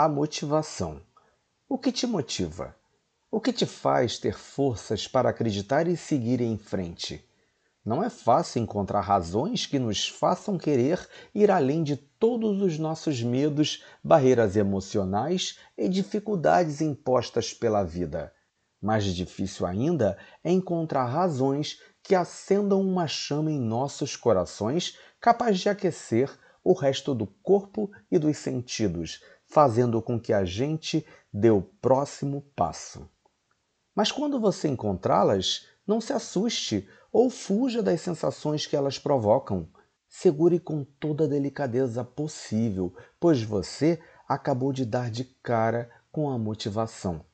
a motivação. O que te motiva? O que te faz ter forças para acreditar e seguir em frente? Não é fácil encontrar razões que nos façam querer ir além de todos os nossos medos, barreiras emocionais e dificuldades impostas pela vida. Mais difícil ainda é encontrar razões que acendam uma chama em nossos corações capaz de aquecer o resto do corpo e dos sentidos, fazendo com que a gente dê o próximo passo. Mas quando você encontrá-las, não se assuste ou fuja das sensações que elas provocam. Segure com toda a delicadeza possível, pois você acabou de dar de cara com a motivação.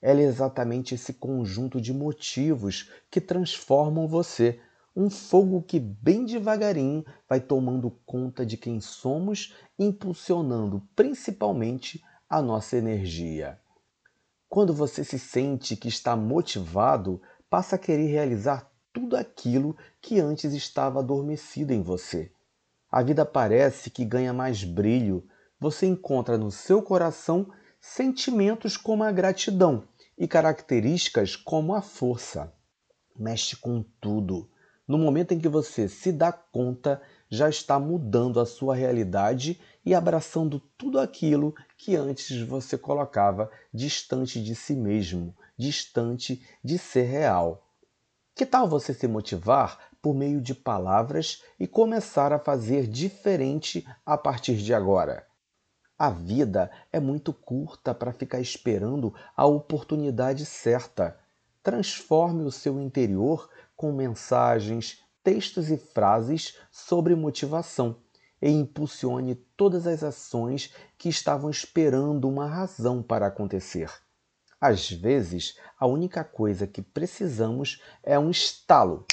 Ela é exatamente esse conjunto de motivos que transformam você um fogo que bem devagarinho vai tomando conta de quem somos, impulsionando principalmente a nossa energia. Quando você se sente que está motivado, passa a querer realizar tudo aquilo que antes estava adormecido em você. A vida parece que ganha mais brilho, você encontra no seu coração sentimentos como a gratidão e características como a força. Mexe com tudo no momento em que você se dá conta, já está mudando a sua realidade e abraçando tudo aquilo que antes você colocava distante de si mesmo, distante de ser real. Que tal você se motivar por meio de palavras e começar a fazer diferente a partir de agora? A vida é muito curta para ficar esperando a oportunidade certa. Transforme o seu interior com mensagens, textos e frases sobre motivação e impulsione todas as ações que estavam esperando uma razão para acontecer. Às vezes, a única coisa que precisamos é um estalo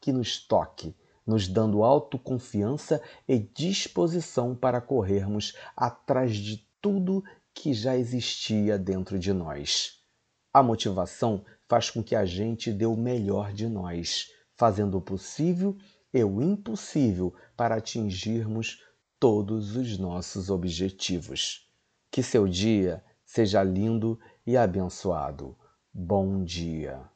que nos toque, nos dando autoconfiança e disposição para corrermos atrás de tudo que já existia dentro de nós. A motivação faz com que a gente dê o melhor de nós, fazendo o possível e o impossível para atingirmos todos os nossos objetivos. Que seu dia seja lindo e abençoado. Bom dia!